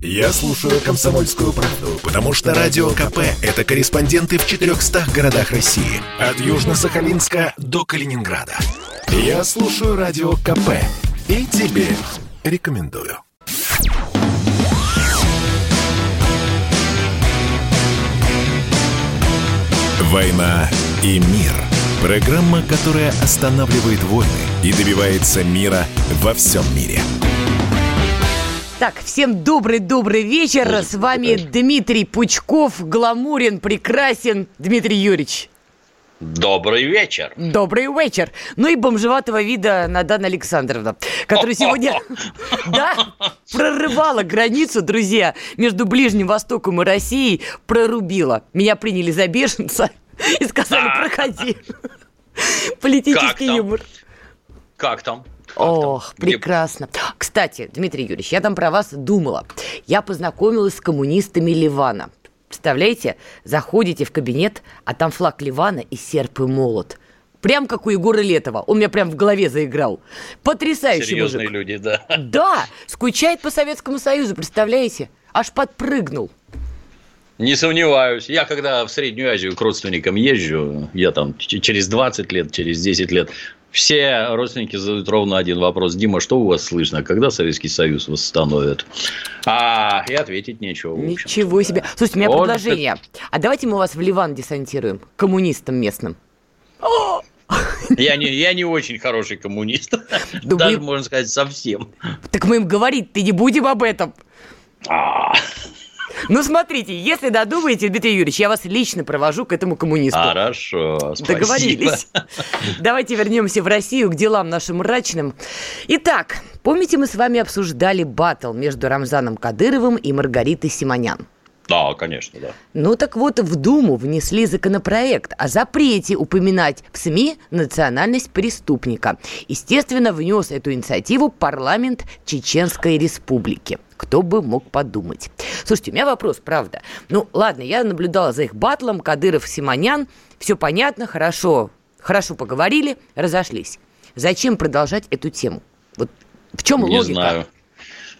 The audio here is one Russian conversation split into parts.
Я слушаю «Комсомольскую правду», потому что «Радио КП» — это корреспонденты в 400 городах России. От Южно-Сахалинска до Калининграда. Я слушаю «Радио КП» и тебе рекомендую. «Война и мир» — программа, которая останавливает войны и добивается мира во всем мире. Так, всем добрый-добрый вечер. С вами Дмитрий Пучков, гламурен, прекрасен Дмитрий Юрьевич. Добрый вечер. Добрый вечер. Ну и бомжеватого вида Надана Александровна, которая сегодня, да, прорывала границу, друзья, между Ближним Востоком и Россией, прорубила. Меня приняли за бешенца и сказали, проходи. Политический юмор. Как там? Ох, прекрасно. Кстати, Дмитрий Юрьевич, я там про вас думала. Я познакомилась с коммунистами Ливана. Представляете, заходите в кабинет, а там флаг Ливана и серп и молот. Прям как у Егора Летова. Он меня прям в голове заиграл. Потрясающий Серьезные мужик. люди, да. Да, скучает по Советскому Союзу, представляете? Аж подпрыгнул. Не сомневаюсь. Я когда в Среднюю Азию к родственникам езжу, я там через 20 лет, через 10 лет, все родственники задают ровно один вопрос. Дима, что у вас слышно? Когда Советский Союз восстановят? А, и ответить нечего. Ничего себе. Слушайте, у меня вот предложение. А давайте мы вас в Ливан десантируем, коммунистам местным. Я не, я не очень хороший коммунист. Да Даже, можно сказать, совсем. Так мы им говорить-то не будем об этом. А, ну, смотрите, если додумаете, Дмитрий Юрьевич, я вас лично провожу к этому коммунисту. Хорошо, спасибо. Договорились. Давайте вернемся в Россию к делам нашим мрачным. Итак, помните, мы с вами обсуждали батл между Рамзаном Кадыровым и Маргаритой Симонян? Да, конечно, да. Ну так вот, в Думу внесли законопроект о запрете упоминать в СМИ национальность преступника. Естественно, внес эту инициативу парламент Чеченской Республики. Кто бы мог подумать. Слушайте, у меня вопрос, правда. Ну, ладно, я наблюдала за их батлом, Кадыров, Симонян. Все понятно, хорошо, хорошо поговорили, разошлись. Зачем продолжать эту тему? Вот в чем Не логика? знаю.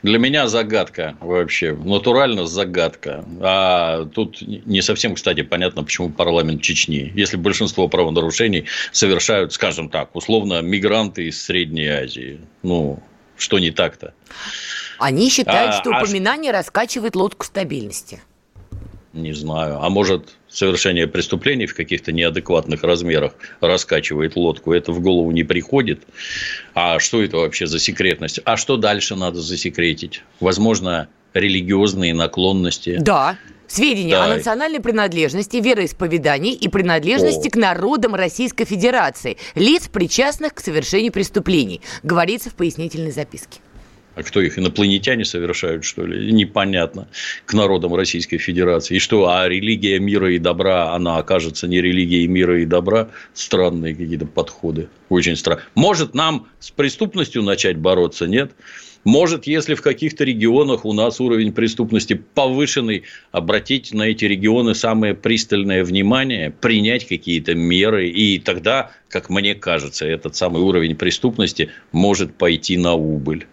Для меня загадка вообще, натурально загадка. А тут не совсем, кстати, понятно, почему парламент Чечни. Если большинство правонарушений совершают, скажем так, условно, мигранты из Средней Азии. Ну, что не так-то? Они считают, а, что а упоминание а... раскачивает лодку стабильности. Не знаю. А может, совершение преступлений в каких-то неадекватных размерах раскачивает лодку. Это в голову не приходит. А что это вообще за секретность? А что дальше надо засекретить? Возможно, религиозные наклонности. Да. Сведения да. о национальной принадлежности, вероисповедании и принадлежности о. к народам Российской Федерации, лиц, причастных к совершению преступлений, говорится в пояснительной записке. А кто их, инопланетяне совершают, что ли? Непонятно. К народам Российской Федерации. И что, а религия мира и добра, она окажется не религией мира и добра? Странные какие-то подходы. Очень странно. Может, нам с преступностью начать бороться? Нет. Может, если в каких-то регионах у нас уровень преступности повышенный, обратить на эти регионы самое пристальное внимание, принять какие-то меры, и тогда, как мне кажется, этот самый уровень преступности может пойти на убыль.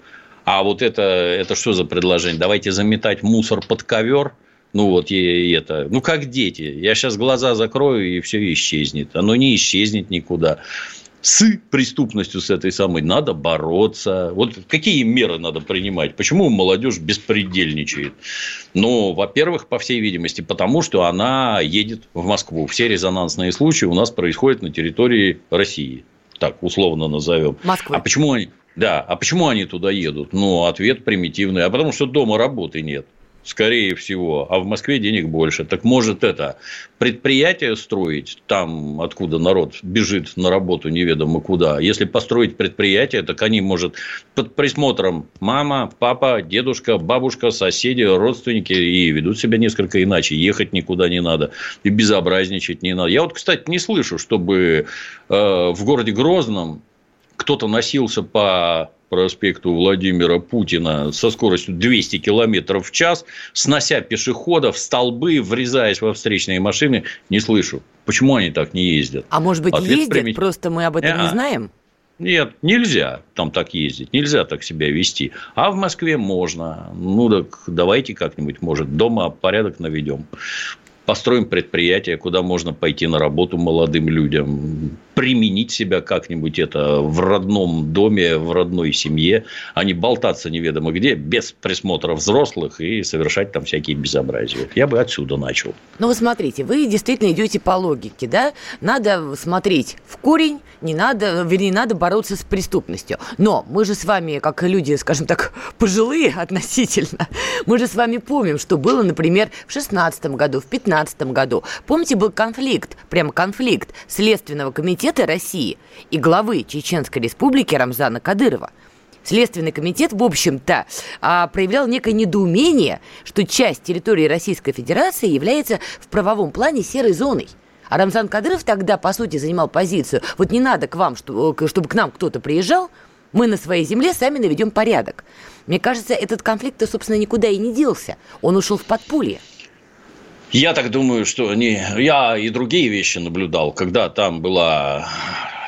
А вот это, это что за предложение? Давайте заметать мусор под ковер. Ну, вот и это. Ну, как дети. Я сейчас глаза закрою, и все исчезнет. Оно не исчезнет никуда. С преступностью с этой самой надо бороться. Вот какие меры надо принимать? Почему молодежь беспредельничает? Ну, во-первых, по всей видимости, потому что она едет в Москву. Все резонансные случаи у нас происходят на территории России. Так, условно назовем. Москвы. А почему они? Да, а почему они туда едут? Ну, ответ примитивный. А потому что дома работы нет. Скорее всего, а в Москве денег больше. Так может это предприятие строить там, откуда народ бежит на работу неведомо куда. Если построить предприятие, так они, может, под присмотром мама, папа, дедушка, бабушка, соседи, родственники и ведут себя несколько иначе. Ехать никуда не надо и безобразничать не надо. Я вот, кстати, не слышу, чтобы э, в городе Грозном кто-то носился по проспекту Владимира Путина со скоростью 200 километров в час, снося пешеходов, столбы, врезаясь во встречные машины, не слышу. Почему они так не ездят? А может быть, Ответ ездят, примет... просто мы об этом не знаем? Нет, нельзя там так ездить, нельзя так себя вести. А в Москве можно. Ну, так давайте как-нибудь, может, дома порядок наведем построим предприятие, куда можно пойти на работу молодым людям, применить себя как-нибудь это в родном доме, в родной семье, а не болтаться неведомо где, без присмотра взрослых и совершать там всякие безобразия. Я бы отсюда начал. Ну, вы смотрите, вы действительно идете по логике, да? Надо смотреть в корень, не надо, вернее, надо бороться с преступностью. Но мы же с вами, как люди, скажем так, пожилые относительно, мы же с вами помним, что было, например, в 16 году, в 15 году. Помните, был конфликт, прямо конфликт Следственного комитета России и главы Чеченской республики Рамзана Кадырова. Следственный комитет, в общем-то, а, проявлял некое недоумение, что часть территории Российской Федерации является в правовом плане серой зоной. А Рамзан Кадыров тогда, по сути, занимал позицию, вот не надо к вам, чтобы к нам кто-то приезжал, мы на своей земле сами наведем порядок. Мне кажется, этот конфликт, собственно, никуда и не делся. Он ушел в подполье. Я так думаю, что не... я и другие вещи наблюдал, когда там была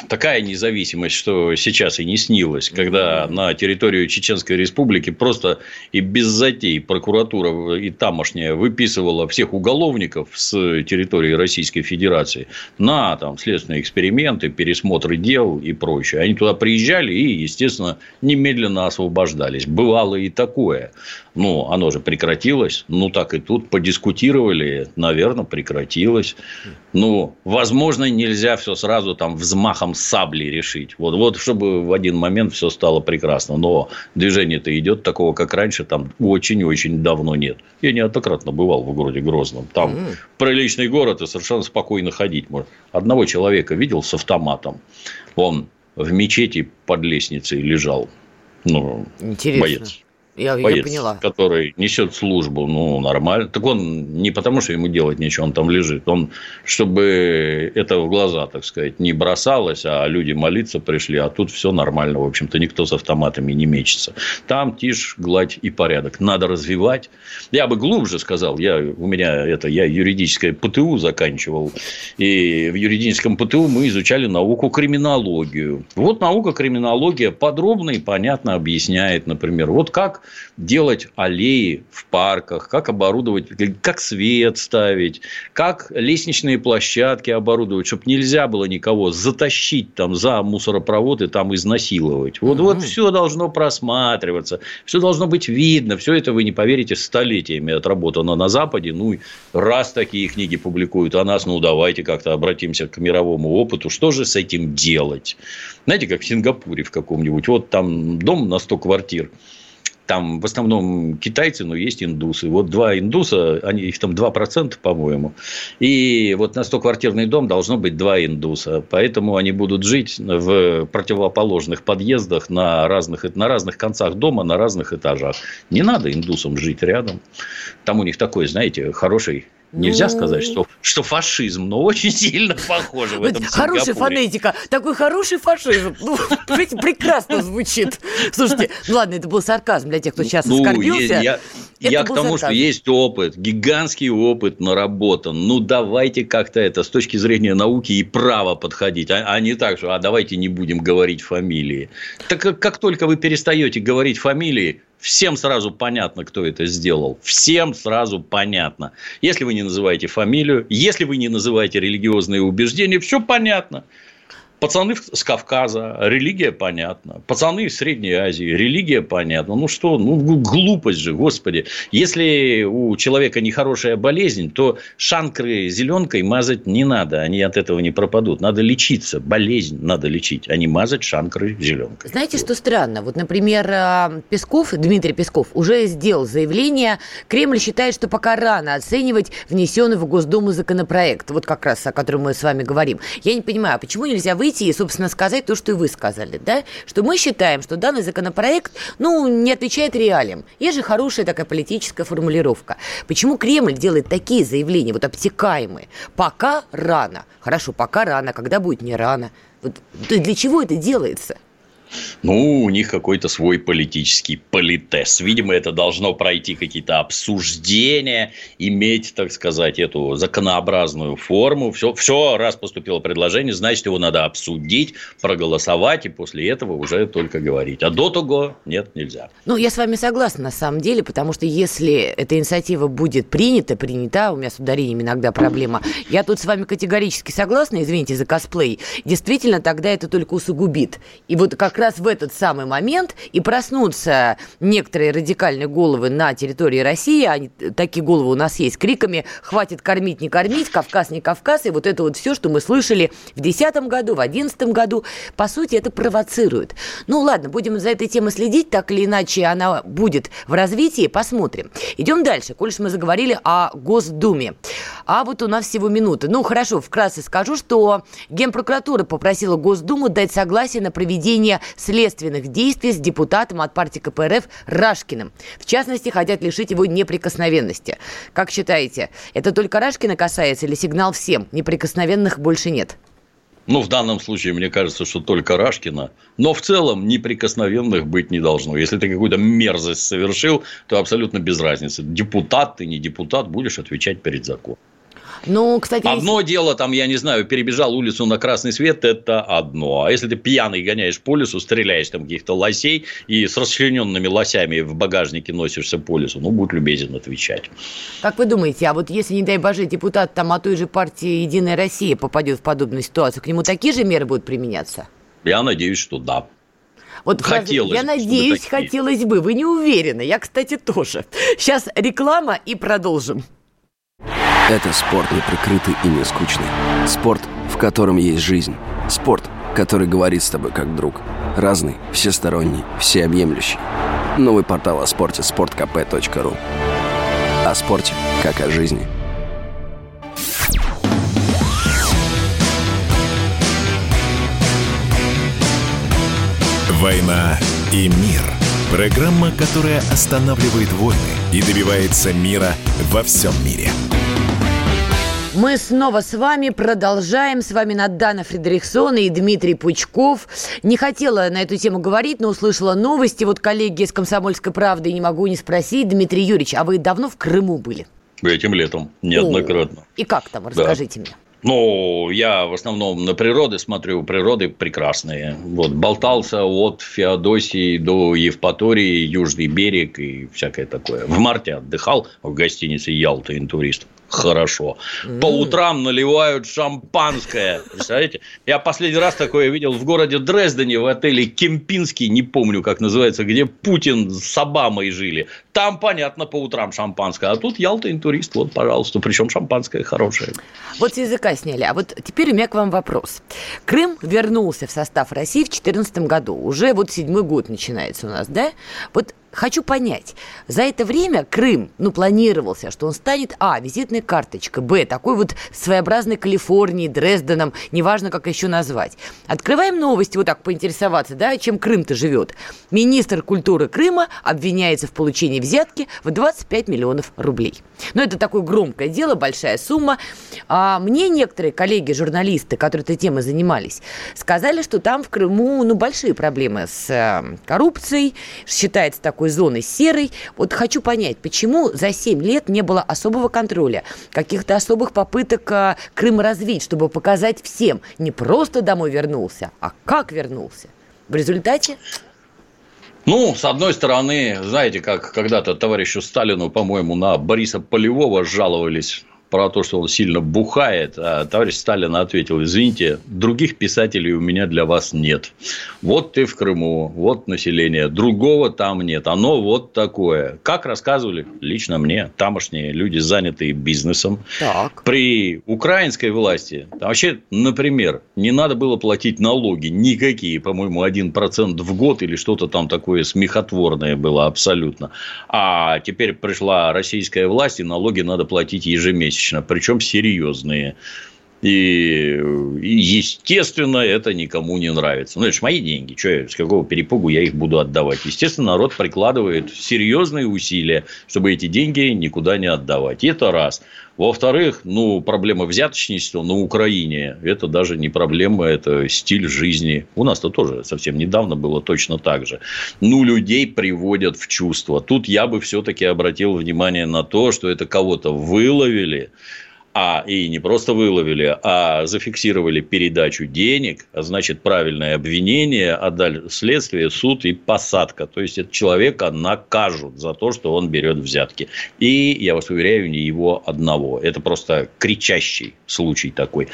такая независимость, что сейчас и не снилось, когда на территорию Чеченской Республики просто и без затей прокуратура и тамошняя выписывала всех уголовников с территории Российской Федерации на там, следственные эксперименты, пересмотры дел и прочее. Они туда приезжали и, естественно, немедленно освобождались. Бывало и такое. Ну, оно же прекратилось. Ну, так и тут подискутировали. Наверное, прекратилось. Ну, возможно, нельзя все сразу там взмахом сабли решить. Вот, вот чтобы в один момент все стало прекрасно. Но движение-то идет такого, как раньше, там очень-очень давно нет. Я неоднократно бывал в городе Грозном. Там mm. приличный город, и совершенно спокойно ходить можно. Одного человека видел с автоматом. Он в мечети под лестницей лежал. Ну, Интересно. боец. Я, боец, я поняла. который несет службу, ну, нормально. Так он не потому, что ему делать нечего, он там лежит. Он, чтобы это в глаза, так сказать, не бросалось, а люди молиться пришли, а тут все нормально. В общем-то, никто с автоматами не мечется. Там тишь, гладь и порядок. Надо развивать. Я бы глубже сказал, я, у меня это, я юридическое ПТУ заканчивал. И в юридическом ПТУ мы изучали науку криминологию. Вот наука криминология подробно и понятно объясняет, например, вот как делать аллеи в парках, как оборудовать, как свет ставить, как лестничные площадки оборудовать, чтобы нельзя было никого затащить там за мусоропровод и там изнасиловать. Вот, вот все должно просматриваться, все должно быть видно, все это вы не поверите столетиями отработано на Западе. Ну, раз такие книги публикуют о нас, ну, давайте как-то обратимся к мировому опыту, что же с этим делать? Знаете, как в Сингапуре в каком-нибудь, вот там дом на 100 квартир, там в основном китайцы, но есть индусы. Вот два индуса, они, их там 2%, по-моему. И вот на 100-квартирный дом должно быть два индуса. Поэтому они будут жить в противоположных подъездах на разных, на разных концах дома, на разных этажах. Не надо индусам жить рядом. Там у них такой, знаете, хороший Нельзя ну... сказать, что, что фашизм, но очень сильно похоже в этом Хорошая фонетика, такой хороший фашизм. Ну, прекрасно звучит. Слушайте, ну ладно, это был сарказм для тех, кто сейчас ну, оскорбился. Я, я к тому, сарказм. что есть опыт, гигантский опыт наработан. Ну, давайте как-то это с точки зрения науки и права подходить, а, а не так, что а давайте не будем говорить фамилии. Так как, как только вы перестаете говорить фамилии, Всем сразу понятно, кто это сделал. Всем сразу понятно. Если вы не называете фамилию, если вы не называете религиозные убеждения, все понятно. Пацаны с Кавказа, религия понятна. Пацаны из Средней Азии, религия понятна. Ну что, ну глупость же, господи. Если у человека нехорошая болезнь, то шанкры зеленкой мазать не надо. Они от этого не пропадут. Надо лечиться. Болезнь надо лечить, а не мазать шанкры зеленкой. Знаете, вот. что странно? Вот, например, а, Песков, Дмитрий Песков уже сделал заявление. Кремль считает, что пока рано оценивать внесенный в Госдуму законопроект. Вот как раз о котором мы с вами говорим. Я не понимаю, а почему нельзя вы выйти и, собственно, сказать то, что и вы сказали, да, что мы считаем, что данный законопроект, ну, не отвечает реалиям. Есть же хорошая такая политическая формулировка. Почему Кремль делает такие заявления, вот обтекаемые? Пока рано. Хорошо, пока рано, когда будет не рано. Вот для чего это делается? Ну, у них какой-то свой политический политес. Видимо, это должно пройти какие-то обсуждения, иметь, так сказать, эту законообразную форму. Все, все, раз поступило предложение, значит, его надо обсудить, проголосовать, и после этого уже только говорить. А до того нет, нельзя. Ну, я с вами согласна, на самом деле, потому что если эта инициатива будет принята, принята, у меня с ударением иногда проблема, я тут с вами категорически согласна, извините за косплей, действительно, тогда это только усугубит. И вот как раз в этот самый момент и проснутся некоторые радикальные головы на территории России, они, такие головы у нас есть, криками «хватит кормить, не кормить», «Кавказ, не Кавказ», и вот это вот все, что мы слышали в 2010 году, в 2011 году, по сути, это провоцирует. Ну ладно, будем за этой темой следить, так или иначе она будет в развитии, посмотрим. Идем дальше, коль мы заговорили о Госдуме. А вот у нас всего минута. Ну, хорошо, вкратце скажу, что Генпрокуратура попросила Госдуму дать согласие на проведение следственных действий с депутатом от партии КПРФ Рашкиным. В частности, хотят лишить его неприкосновенности. Как считаете, это только Рашкина касается или сигнал всем? Неприкосновенных больше нет? Ну, в данном случае, мне кажется, что только Рашкина. Но в целом неприкосновенных быть не должно. Если ты какую-то мерзость совершил, то абсолютно без разницы. Депутат ты, не депутат, будешь отвечать перед законом. Ну, кстати... Одно есть... дело, там, я не знаю, перебежал улицу на красный свет, это одно. А если ты пьяный гоняешь по лесу, стреляешь там каких-то лосей и с расчлененными лосями в багажнике носишься по лесу, ну, будь любезен отвечать. Как вы думаете, а вот если, не дай боже, депутат там от той же партии «Единая Россия» попадет в подобную ситуацию, к нему такие же меры будут применяться? Я надеюсь, что да. Вот хотелось, я надеюсь, такие. хотелось бы. Вы не уверены. Я, кстати, тоже. Сейчас реклама и продолжим. Это спорт не прикрытый и не скучный. Спорт, в котором есть жизнь. Спорт, который говорит с тобой как друг. Разный, всесторонний, всеобъемлющий. Новый портал о спорте – sportkp.ru О спорте, как о жизни. «Война и мир» – программа, которая останавливает войны и добивается мира во всем мире – мы снова с вами продолжаем. С вами Надана Фредериксон и Дмитрий Пучков. Не хотела на эту тему говорить, но услышала новости. Вот коллеги из «Комсомольской правды» не могу не спросить. Дмитрий Юрьевич, а вы давно в Крыму были? Этим летом, неоднократно. О, и как там? Расскажите да. мне. Ну, я в основном на природы смотрю, природы прекрасные. Вот, болтался от Феодосии до Евпатории, Южный берег и всякое такое. В марте отдыхал в гостинице «Ялта» интурист хорошо. Mm. По утрам наливают шампанское. Представляете? Я последний раз такое видел в городе Дрездене в отеле Кемпинский, не помню, как называется, где Путин с Обамой жили. Там, понятно, по утрам шампанское. А тут Ялта интурист, вот, пожалуйста. Причем шампанское хорошее. Вот с языка сняли. А вот теперь у меня к вам вопрос. Крым вернулся в состав России в 2014 году. Уже вот седьмой год начинается у нас, да? Вот хочу понять, за это время Крым, ну, планировался, что он станет, а, визитной карточкой, б, такой вот своеобразной Калифорнией, Дрезденом, неважно, как еще назвать. Открываем новости, вот так поинтересоваться, да, чем Крым-то живет. Министр культуры Крыма обвиняется в получении взятки в 25 миллионов рублей. Ну, это такое громкое дело, большая сумма. А мне некоторые коллеги-журналисты, которые этой темой занимались, сказали, что там в Крыму, ну, большие проблемы с э, коррупцией, считается такой такой зоны серой. Вот хочу понять, почему за 7 лет не было особого контроля, каких-то особых попыток а, Крым развить, чтобы показать всем, не просто домой вернулся, а как вернулся. В результате ну, с одной стороны, знаете, как когда-то товарищу Сталину, по-моему, на Бориса Полевого жаловались про то, что он сильно бухает, а товарищ Сталин ответил, извините, других писателей у меня для вас нет. Вот ты в Крыму, вот население, другого там нет, оно вот такое. Как рассказывали лично мне, тамошние люди, занятые бизнесом, так. при украинской власти, там вообще, например, не надо было платить налоги никакие, по-моему, 1% в год или что-то там такое смехотворное было абсолютно. А теперь пришла российская власть, и налоги надо платить ежемесячно ежемесячно, причем серьезные. И, естественно, это никому не нравится. Ну, это же мои деньги. Что, с какого перепугу я их буду отдавать? Естественно, народ прикладывает серьезные усилия, чтобы эти деньги никуда не отдавать. Это раз. Во-вторых, ну, проблема взяточничества на Украине – это даже не проблема, это стиль жизни. У нас-то тоже совсем недавно было точно так же. Ну, людей приводят в чувство. Тут я бы все-таки обратил внимание на то, что это кого-то выловили, а и не просто выловили, а зафиксировали передачу денег, а значит правильное обвинение, отдали следствие, суд и посадка. То есть, это человека накажут за то, что он берет взятки. И, я вас уверяю, не его одного. Это просто кричащий случай такой.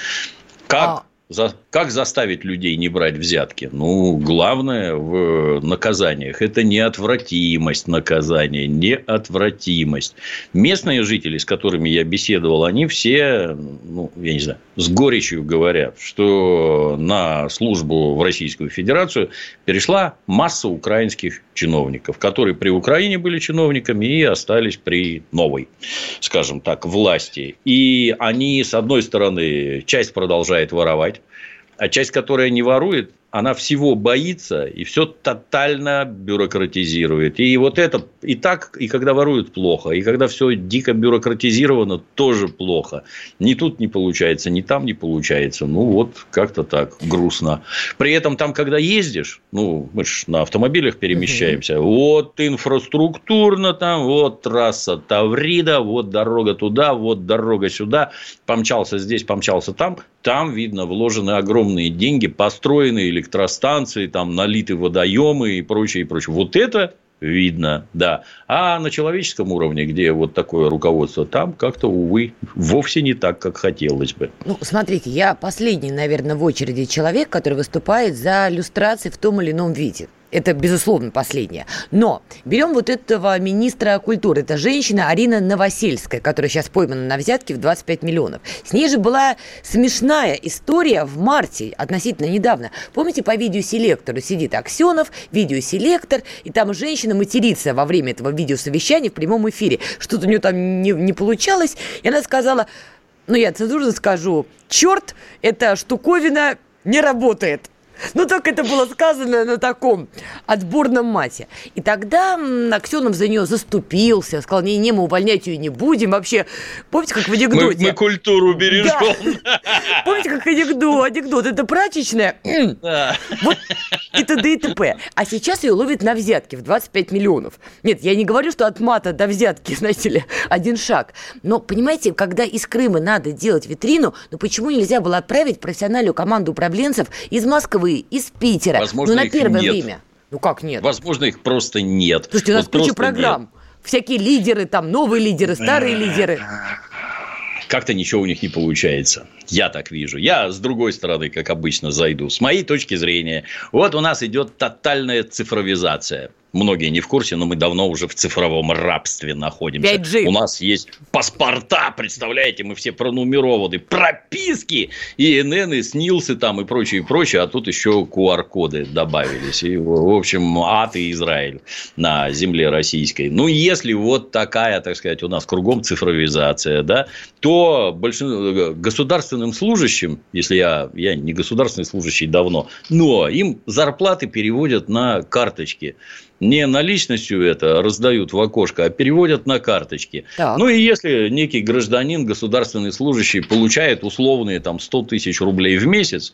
Как а за, как заставить людей не брать взятки? Ну, главное в наказаниях – это неотвратимость наказания, неотвратимость. Местные жители, с которыми я беседовал, они все, ну, я не знаю, с горечью говорят, что на службу в Российскую Федерацию перешла масса украинских чиновников, которые при Украине были чиновниками и остались при новой, скажем так, власти. И они, с одной стороны, часть продолжает воровать, а часть, которая не ворует, она всего боится и все тотально бюрократизирует. И вот это и так, и когда воруют, плохо. И когда все дико бюрократизировано, тоже плохо. Ни тут не получается, ни там не получается. Ну, вот как-то так грустно. При этом там, когда ездишь, ну, мы же на автомобилях перемещаемся, угу. вот инфраструктурно там, вот трасса Таврида, вот дорога туда, вот дорога сюда, помчался здесь, помчался там. Там, видно, вложены огромные деньги, построены электростанции, там налиты водоемы и прочее, и прочее. Вот это видно, да. А на человеческом уровне, где вот такое руководство, там как-то, увы, вовсе не так, как хотелось бы. Ну, смотрите, я последний, наверное, в очереди человек, который выступает за люстрации в том или ином виде. Это, безусловно, последнее. Но берем вот этого министра культуры. Это женщина Арина Новосельская, которая сейчас поймана на взятке в 25 миллионов. С ней же была смешная история в марте, относительно недавно. Помните, по видеоселектору сидит Аксенов, видеоселектор, и там женщина матерится во время этого видеосовещания в прямом эфире. Что-то у нее там не, не получалось. И она сказала, ну, я цензурно скажу, черт, эта штуковина не работает. Ну, только это было сказано на таком отборном мате. И тогда Аксенов за нее заступился, сказал, не, не, мы увольнять ее не будем. Вообще, помните, как в анекдоте? Мы, мы культуру бережем. Да. Помните, как анекдот? Анекдот, это прачечная. Да. Вот и т.д. и т.п. А сейчас ее ловят на взятки в 25 миллионов. Нет, я не говорю, что от мата до взятки, знаете ли, один шаг. Но, понимаете, когда из Крыма надо делать витрину, ну почему нельзя было отправить профессиональную команду управленцев из Москвы, из Питера. Возможно, ну, на первое нет. время. Ну как нет? Возможно, их просто нет. Слушайте, у нас вот куча программ. Нет. Всякие лидеры, там новые лидеры, старые лидеры. Как-то ничего у них не получается. Я так вижу. Я с другой стороны, как обычно, зайду. С моей точки зрения, вот у нас идет тотальная цифровизация многие не в курсе, но мы давно уже в цифровом рабстве находимся. 5G. У нас есть паспорта, представляете, мы все пронумерованы, прописки, и ИНН, и СНИЛСы там, и прочее, и прочее, а тут еще QR-коды добавились. И, в общем, ад и Израиль на земле российской. Ну, если вот такая, так сказать, у нас кругом цифровизация, да, то большинство, государственным служащим, если я, я не государственный служащий давно, но им зарплаты переводят на карточки не наличностью это раздают в окошко, а переводят на карточки. Так. Ну и если некий гражданин, государственный служащий получает условные там 100 тысяч рублей в месяц,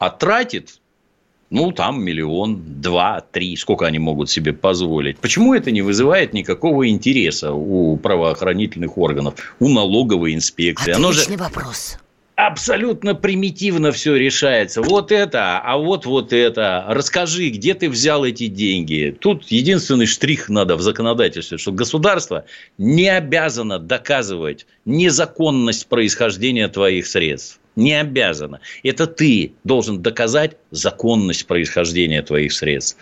а тратит ну, там миллион, два, три, сколько они могут себе позволить. Почему это не вызывает никакого интереса у правоохранительных органов, у налоговой инспекции? Отличный Оно же... вопрос абсолютно примитивно все решается. Вот это, а вот вот это. Расскажи, где ты взял эти деньги. Тут единственный штрих надо в законодательстве, что государство не обязано доказывать незаконность происхождения твоих средств не обязана. Это ты должен доказать законность происхождения твоих средств.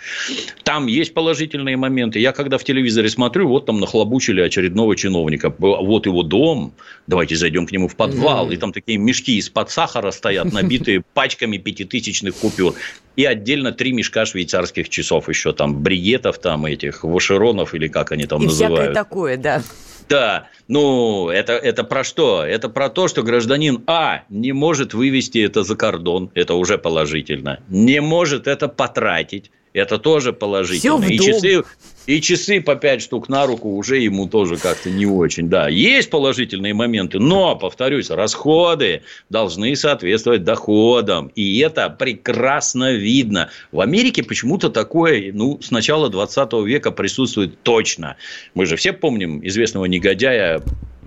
Там есть положительные моменты. Я когда в телевизоре смотрю, вот там нахлобучили очередного чиновника. Вот его дом, давайте зайдем к нему в подвал. Mm-hmm. И там такие мешки из-под сахара стоят, набитые пачками пятитысячных купюр. И отдельно три мешка швейцарских часов еще там, бригетов там этих, вошеронов или как они там и называют. всякое такое, да. Да, ну, это, это про что? Это про то, что гражданин А не может вывести это за кордон, это уже положительно. Не может это потратить, это тоже положительно. И часы, и часы по 5 штук на руку уже ему тоже как-то не очень. Да, есть положительные моменты, но, повторюсь, расходы должны соответствовать доходам. И это прекрасно видно. В Америке почему-то такое, ну, с начала 20 века присутствует точно. Мы же все помним известного негодяя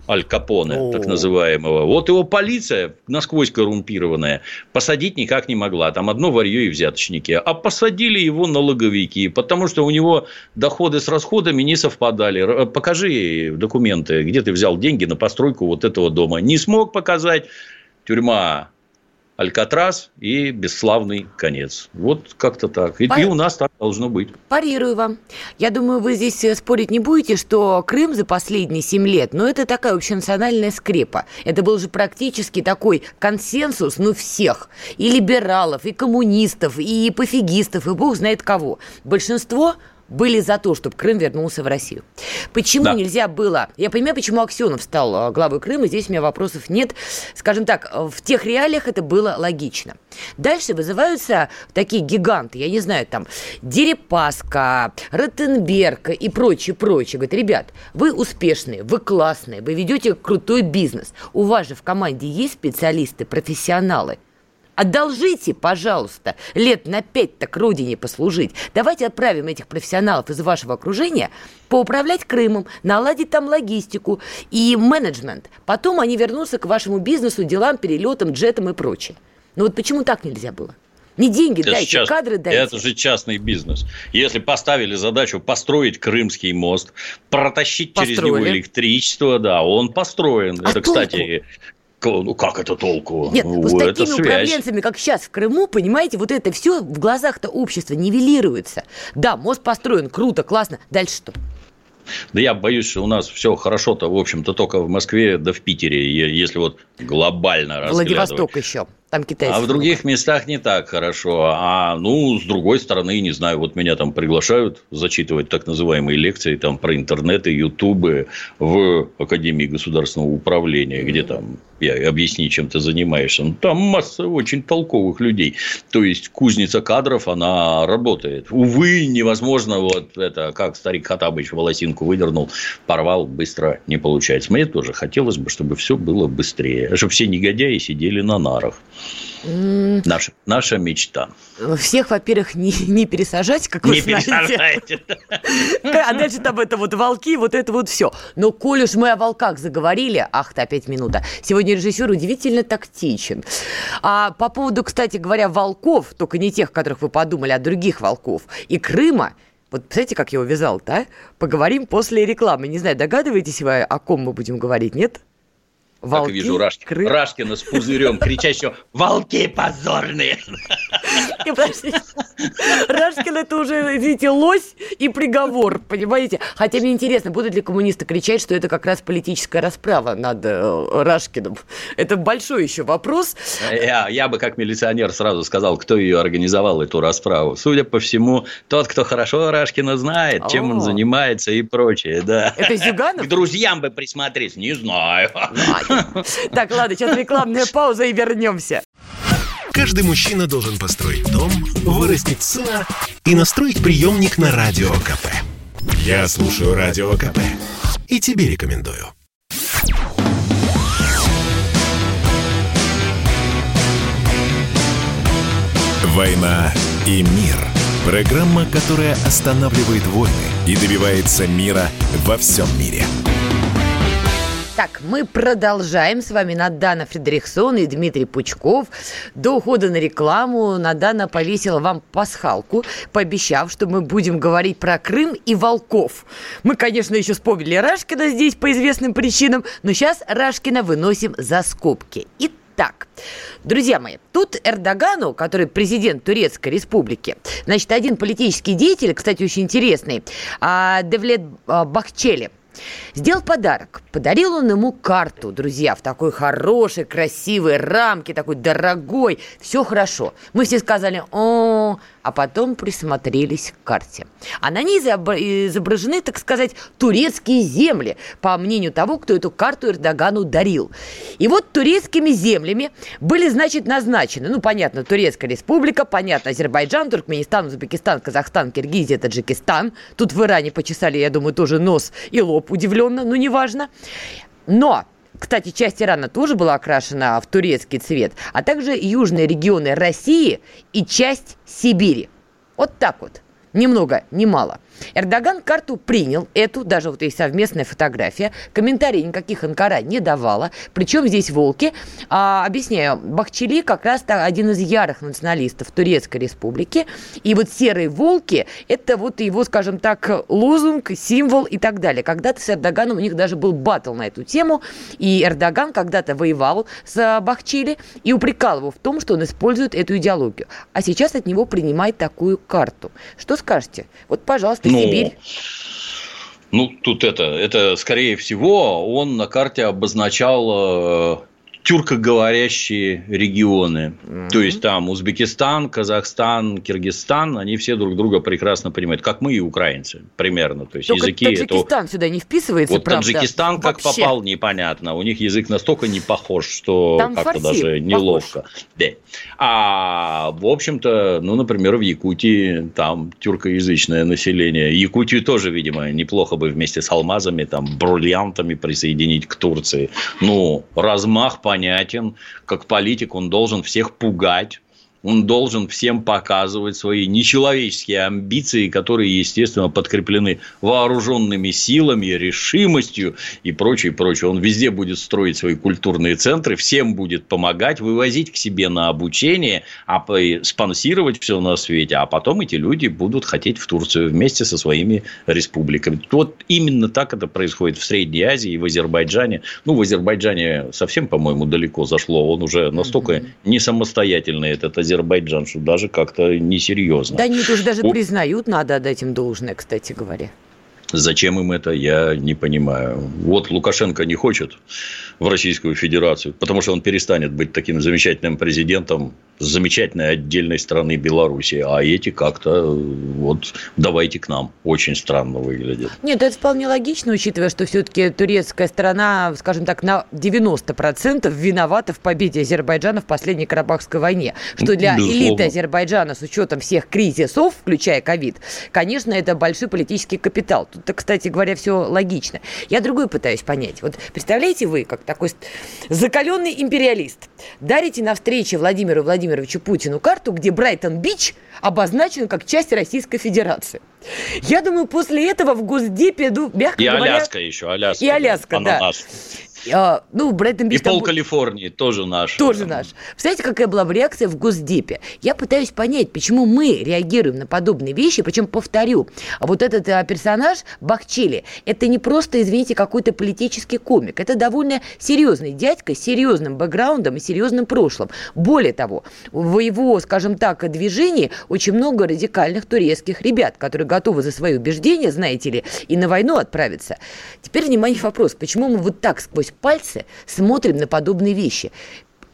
Аль Капоне, О. так называемого. Вот его полиция, насквозь коррумпированная, посадить никак не могла. Там одно варье и взяточники. А посадили его налоговики, потому что у него доходы с расходами не совпадали. Покажи документы, где ты взял деньги на постройку вот этого дома. Не смог показать. Тюрьма Алькатрас и бесславный конец. Вот как-то так. И, Пар... и у нас так должно быть. Парирую вам. Я думаю, вы здесь э, спорить не будете, что Крым за последние семь лет, ну, это такая общенациональная скрепа. Это был же практически такой консенсус, ну, всех. И либералов, и коммунистов, и пофигистов, и бог знает кого. Большинство были за то, чтобы Крым вернулся в Россию. Почему да. нельзя было... Я понимаю, почему Аксенов стал э, главой Крыма, здесь у меня вопросов нет. Скажем так, э, в тех реалиях это было логично. Дальше вызываются такие гиганты, я не знаю, там, Дерипаска, Ротенберг и прочее, прочее. Говорят, ребят, вы успешные, вы классные, вы ведете крутой бизнес. У вас же в команде есть специалисты, профессионалы – Одолжите, пожалуйста, лет на пять так родине послужить. Давайте отправим этих профессионалов из вашего окружения поуправлять Крымом, наладить там логистику и менеджмент. Потом они вернутся к вашему бизнесу, делам, перелетам, джетам и прочее. Но вот почему так нельзя было? Не деньги это дайте, част... кадры дайте. Это же частный бизнес. Если поставили задачу построить Крымский мост, протащить Построили. через него электричество, да, он построен. А это, толку? кстати, ну, как это толку? Нет, ну, с такими связь. управленцами, как сейчас в Крыму, понимаете, вот это все в глазах-то общества нивелируется. Да, мост построен, круто, классно. Дальше что? Да я боюсь, что у нас все хорошо-то, в общем-то, только в Москве да в Питере, если вот глобально разглядывать. Владивосток еще. Там китайцы. А в других местах не так хорошо. А, ну, с другой стороны, не знаю, вот меня там приглашают зачитывать так называемые лекции там про интернет и ютубы в Академии государственного управления, где там я объясни, чем ты занимаешься. Ну, там масса очень толковых людей. То есть, кузница кадров, она работает. Увы, невозможно вот это, как старик Хатабыч волосинку выдернул, порвал, быстро не получается. Мне тоже хотелось бы, чтобы все было быстрее. Чтобы все негодяи сидели на нарах. Наша, наша мечта. Всех, во-первых, не, не пересажать, как вы не знаете. пересажайте. А дальше там это вот волки, вот это вот все. Но коль уж мы о волках заговорили, ах ты, опять минута. Сегодня режиссер удивительно тактичен. А по поводу, кстати говоря, волков, только не тех, которых вы подумали, а других волков, и Крыма, вот представляете, как я увязал, да? Поговорим после рекламы. Не знаю, догадываетесь вы, о ком мы будем говорить, нет? Волки, так вижу Рашки, кры... Рашкина с пузырем, кричащего «Волки позорные!» Рашкин это уже, извините, лось и приговор, понимаете? Хотя мне интересно, будут ли коммунисты кричать, что это как раз политическая расправа над э, Рашкиным? Это большой еще вопрос. Я, я бы как милиционер сразу сказал, кто ее организовал, эту расправу. Судя по всему, тот, кто хорошо Рашкина знает, чем он занимается и прочее, да. Это Зюганов? К друзьям бы присмотреть, не знаю. Так, ладно, сейчас рекламная пауза и вернемся. Каждый мужчина должен построить дом, вырастить сына и настроить приемник на Радио КП. Я слушаю Радио КП и тебе рекомендую. «Война и мир» – программа, которая останавливает войны и добивается мира во всем мире – так, мы продолжаем. С вами Надана Фредериксон и Дмитрий Пучков. До ухода на рекламу Надана повесила вам пасхалку, пообещав, что мы будем говорить про Крым и волков. Мы, конечно, еще вспомнили Рашкина здесь по известным причинам, но сейчас Рашкина выносим за скобки. Итак, Друзья мои, тут Эрдогану, который президент Турецкой республики, значит, один политический деятель, кстати, очень интересный, а, Девлет а, Бахчели, Сделал подарок. Подарил он ему карту, друзья, в такой хорошей, красивой рамке, такой дорогой. Все хорошо. Мы все сказали, о, а потом присмотрелись к карте. А на ней изображены, так сказать, турецкие земли, по мнению того, кто эту карту Эрдогану дарил. И вот турецкими землями были, значит, назначены, ну, понятно, Турецкая республика, понятно, Азербайджан, Туркменистан, Узбекистан, Казахстан, Киргизия, Таджикистан. Тут в Иране почесали, я думаю, тоже нос и лоб удивленно, но неважно. Но кстати, часть Ирана тоже была окрашена в турецкий цвет, а также южные регионы России и часть Сибири. Вот так вот. Ни много, мало. Эрдоган карту принял, эту, даже вот есть совместная фотография. Комментариев никаких Анкара не давала. Причем здесь волки. А, объясняю, Бахчели как раз один из ярых националистов Турецкой республики. И вот серые волки, это вот его, скажем так, лозунг, символ и так далее. Когда-то с Эрдоганом у них даже был батл на эту тему. И Эрдоган когда-то воевал с Бахчели и упрекал его в том, что он использует эту идеологию. А сейчас от него принимает такую карту. Что скажете? Вот, пожалуйста, ну, Сибирь. Ну, тут это, это, скорее всего, он на карте обозначал э, тюркоговорящие регионы. Mm-hmm. То есть там Узбекистан, Казахстан, Киргизстан, они все друг друга прекрасно понимают, как мы и украинцы примерно. То есть Только языки Таджикистан это... сюда не вписывается, вот правда? Таджикистан как Вообще. попал непонятно. У них язык настолько не похож, что там как-то даже неловко. Да. А в общем-то, ну, например, в Якутии там тюркоязычное население. Якутию тоже, видимо, неплохо бы вместе с алмазами, там, бриллиантами присоединить к Турции. Ну, размах понятен понятен. Как политик он должен всех пугать он должен всем показывать свои нечеловеческие амбиции, которые, естественно, подкреплены вооруженными силами, решимостью и прочее, прочее. Он везде будет строить свои культурные центры, всем будет помогать, вывозить к себе на обучение, а спонсировать все на свете. А потом эти люди будут хотеть в Турцию вместе со своими республиками. Вот именно так это происходит в Средней Азии и в Азербайджане. Ну, в Азербайджане совсем, по-моему, далеко зашло. Он уже настолько не самостоятельный, этот Азербайджан, что даже как-то несерьезно. Да нет, уже даже О... признают, надо отдать им должное, кстати говоря. Зачем им это, я не понимаю. Вот Лукашенко не хочет в Российскую Федерацию, потому что он перестанет быть таким замечательным президентом замечательной отдельной страны Беларуси, а эти как-то вот давайте к нам. Очень странно выглядит. Нет, это вполне логично, учитывая, что все-таки турецкая страна, скажем так, на 90% виновата в победе Азербайджана в последней Карабахской войне. Что для Безусловно. элиты Азербайджана с учетом всех кризисов, включая ковид, конечно, это большой политический капитал. Тут, кстати говоря, все логично. Я другое пытаюсь понять. Вот представляете вы, как такой закаленный империалист, дарите на встрече Владимиру Владимировичу Владимировичу Путину карту, где Брайтон-Бич обозначен как часть Российской Федерации. Я думаю, после этого в Госдепе, ну, мягко и говоря... И Аляска еще, Аляска. И Аляска, да. Ананас. А, ну, Брэдон Бич... И пол Калифорнии тоже наш. Тоже наш. Представляете, какая была бы реакция в Госдепе? Я пытаюсь понять, почему мы реагируем на подобные вещи, причем, повторю, вот этот а, персонаж Бахчели, это не просто, извините, какой-то политический комик, это довольно серьезный дядька с серьезным бэкграундом и серьезным прошлым. Более того, в его, скажем так, движении очень много радикальных турецких ребят, которые готовы за свои убеждения, знаете ли, и на войну отправиться. Теперь, внимание, вопрос, почему мы вот так сквозь сквозь пальцы смотрим на подобные вещи.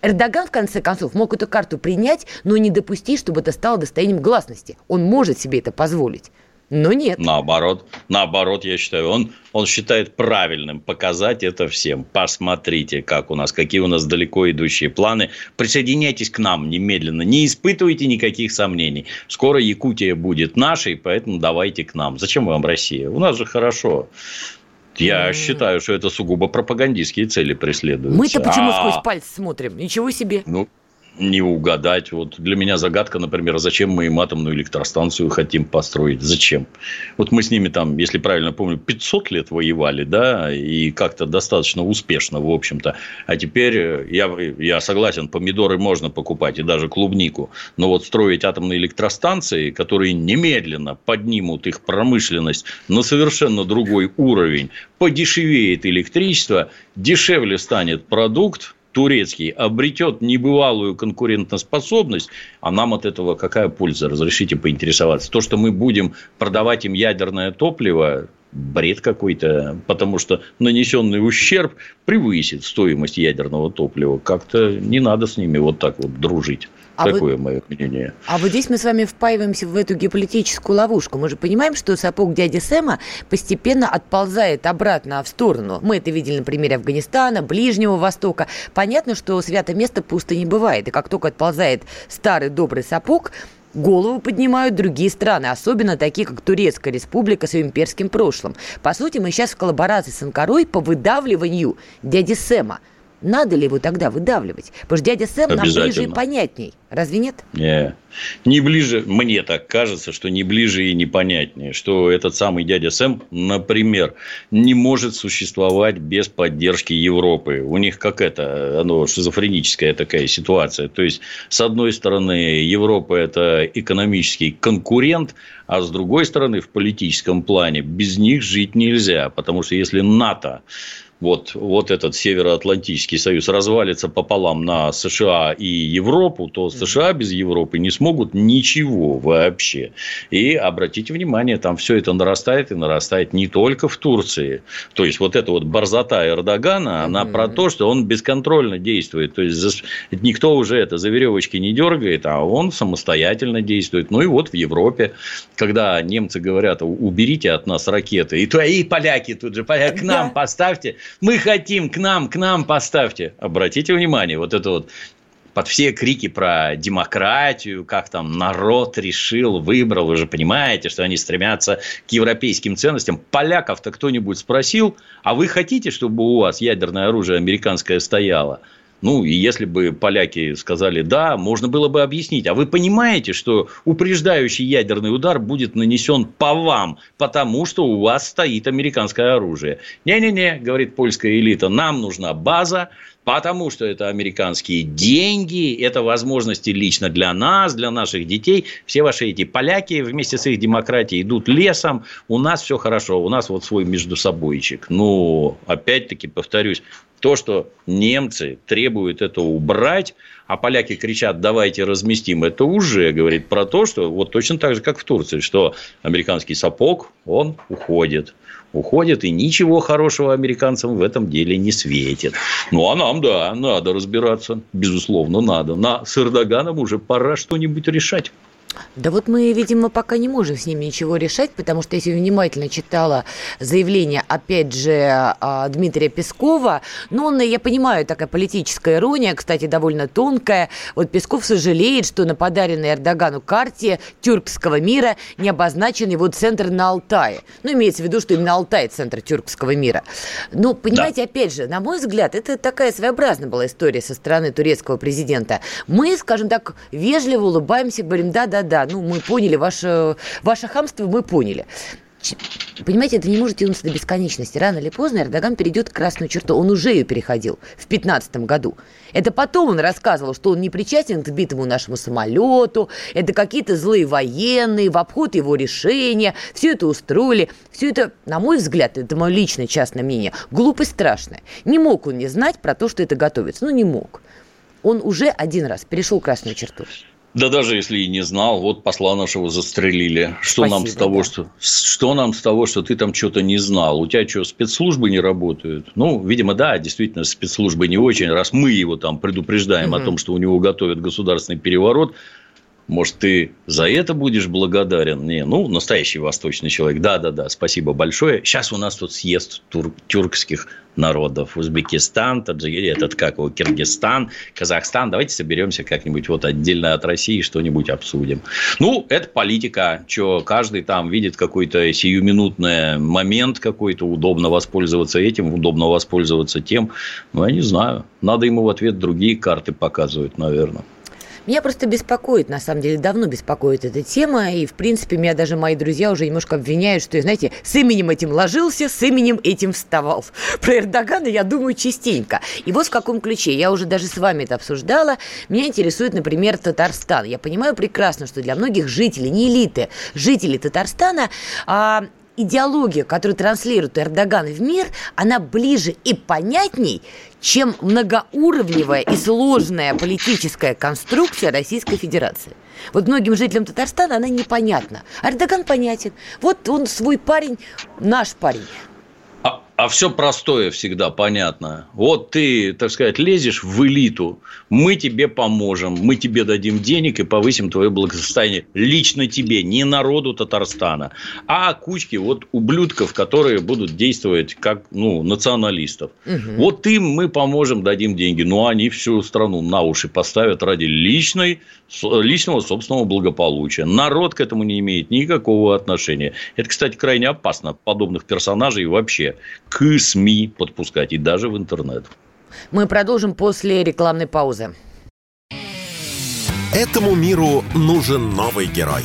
Эрдоган, в конце концов, мог эту карту принять, но не допустить, чтобы это стало достоянием гласности. Он может себе это позволить. Но нет. Наоборот, наоборот, я считаю, он, он считает правильным показать это всем. Посмотрите, как у нас, какие у нас далеко идущие планы. Присоединяйтесь к нам немедленно, не испытывайте никаких сомнений. Скоро Якутия будет нашей, поэтому давайте к нам. Зачем вам Россия? У нас же хорошо. Я mm. считаю, что это сугубо пропагандистские цели преследуются. Мы-то почему а... сквозь пальцы смотрим? Ничего себе. Ну, не угадать. Вот для меня загадка, например, зачем мы им атомную электростанцию хотим построить? Зачем? Вот мы с ними там, если правильно помню, 500 лет воевали, да, и как-то достаточно успешно, в общем-то. А теперь э, я, я согласен, помидоры можно покупать и даже клубнику, но вот строить атомные электростанции, которые немедленно поднимут их промышленность на совершенно другой уровень, подешевеет электричество, дешевле станет продукт, турецкий обретет небывалую конкурентоспособность, а нам от этого какая польза? Разрешите поинтересоваться. То, что мы будем продавать им ядерное топливо, бред какой-то, потому что нанесенный ущерб превысит стоимость ядерного топлива. Как-то не надо с ними вот так вот дружить. А Такое вот, мое мнение. А вот здесь мы с вами впаиваемся в эту геополитическую ловушку. Мы же понимаем, что сапог дяди Сэма постепенно отползает обратно в сторону. Мы это видели на примере Афганистана, Ближнего Востока. Понятно, что святое место пусто не бывает. И как только отползает старый добрый сапог, голову поднимают другие страны, особенно такие, как Турецкая республика с ее имперским прошлым. По сути, мы сейчас в коллаборации с Анкарой по выдавливанию дяди Сэма – надо ли его тогда выдавливать? Потому что дядя Сэм нам ближе и понятней. Разве нет? Не, не ближе, мне так кажется, что не ближе и не понятнее, что этот самый дядя Сэм, например, не может существовать без поддержки Европы. У них как это, оно шизофреническая такая ситуация. То есть, с одной стороны, Европа – это экономический конкурент, а с другой стороны, в политическом плане без них жить нельзя. Потому что если НАТО вот, вот этот Североатлантический союз развалится пополам на США и Европу, то США без Европы не смогут ничего вообще. И обратите внимание, там все это нарастает и нарастает не только в Турции. То есть, вот эта вот борзота Эрдогана, она mm-hmm. про то, что он бесконтрольно действует. То есть, никто уже это за веревочки не дергает, а он самостоятельно действует. Ну и вот в Европе, когда немцы говорят, уберите от нас ракеты, и твои поляки тут же, к нам поставьте, мы хотим к нам, к нам поставьте. Обратите внимание, вот это вот под все крики про демократию, как там народ решил, выбрал, вы же понимаете, что они стремятся к европейским ценностям. Поляков-то кто-нибудь спросил, а вы хотите, чтобы у вас ядерное оружие американское стояло? Ну, и если бы поляки сказали «да», можно было бы объяснить. А вы понимаете, что упреждающий ядерный удар будет нанесен по вам, потому что у вас стоит американское оружие. Не-не-не, говорит польская элита, нам нужна база, Потому что это американские деньги, это возможности лично для нас, для наших детей. Все ваши эти поляки вместе с их демократией идут лесом. У нас все хорошо, у нас вот свой между собойчик. Но, опять-таки, повторюсь, то, что немцы требуют это убрать, а поляки кричат, давайте разместим, это уже говорит про то, что вот точно так же, как в Турции, что американский сапог, он уходит уходит, и ничего хорошего американцам в этом деле не светит. Ну, а нам, да, надо разбираться. Безусловно, надо. На, с Эрдоганом уже пора что-нибудь решать. Да вот мы, видимо, пока не можем с ними ничего решать, потому что если внимательно читала заявление, опять же, а, Дмитрия Пескова, ну, он, я понимаю, такая политическая ирония, кстати, довольно тонкая. Вот Песков сожалеет, что на подаренной Эрдогану карте тюркского мира не обозначен его центр на Алтае. Ну, имеется в виду, что именно Алтай – центр тюркского мира. Но, понимаете, да. опять же, на мой взгляд, это такая своеобразная была история со стороны турецкого президента. Мы, скажем так, вежливо улыбаемся, говорим, да-да, да, ну, мы поняли, ваше, ваше хамство мы поняли. Понимаете, это не может тянуться до бесконечности. Рано или поздно Эрдоган перейдет красную черту. Он уже ее переходил в 2015 году. Это потом он рассказывал, что он не причастен к сбитому нашему самолету, это какие-то злые военные, в обход его решения, все это устроили. Все это, на мой взгляд, это мое личное частное мнение, глупость страшная. Не мог он не знать про то, что это готовится. Ну, не мог. Он уже один раз перешел красную черту. Да даже если и не знал, вот посла нашего застрелили. Что Спасибо, нам с того, да. что что нам с того, что ты там что-то не знал? У тебя что, спецслужбы не работают? Ну, видимо, да, действительно, спецслужбы не очень. Раз мы его там предупреждаем угу. о том, что у него готовят государственный переворот, может, ты за это будешь благодарен? Не, ну, настоящий восточный человек. Да, да, да, спасибо большое. Сейчас у нас тут съезд тур- тюркских народов. Узбекистан, Таджики, этот как его, Киргизстан, Казахстан. Давайте соберемся как-нибудь вот отдельно от России, что-нибудь обсудим. Ну, это политика, что каждый там видит какой-то сиюминутный момент какой-то, удобно воспользоваться этим, удобно воспользоваться тем. Ну, я не знаю. Надо ему в ответ другие карты показывать, наверное. Меня просто беспокоит, на самом деле, давно беспокоит эта тема, и, в принципе, меня даже мои друзья уже немножко обвиняют, что знаете, с именем этим ложился, с именем этим вставал. Про Эрдогана я думаю частенько. И вот в каком ключе. Я уже даже с вами это обсуждала. Меня интересует, например, Татарстан. Я понимаю прекрасно, что для многих жителей, не элиты, жителей Татарстана а, идеология, которую транслирует Эрдоган в мир, она ближе и понятней, чем многоуровневая и сложная политическая конструкция Российской Федерации. Вот многим жителям Татарстана она непонятна. Эрдоган понятен. Вот он свой парень, наш парень. А, все простое всегда понятно. Вот ты, так сказать, лезешь в элиту, мы тебе поможем, мы тебе дадим денег и повысим твое благосостояние. Лично тебе, не народу Татарстана, а кучки вот ублюдков, которые будут действовать как ну, националистов. Угу. Вот им мы поможем, дадим деньги. Но они всю страну на уши поставят ради личной, личного собственного благополучия. Народ к этому не имеет никакого отношения. Это, кстати, крайне опасно подобных персонажей вообще к СМИ подпускать и даже в интернет. Мы продолжим после рекламной паузы. Этому миру нужен новый герой.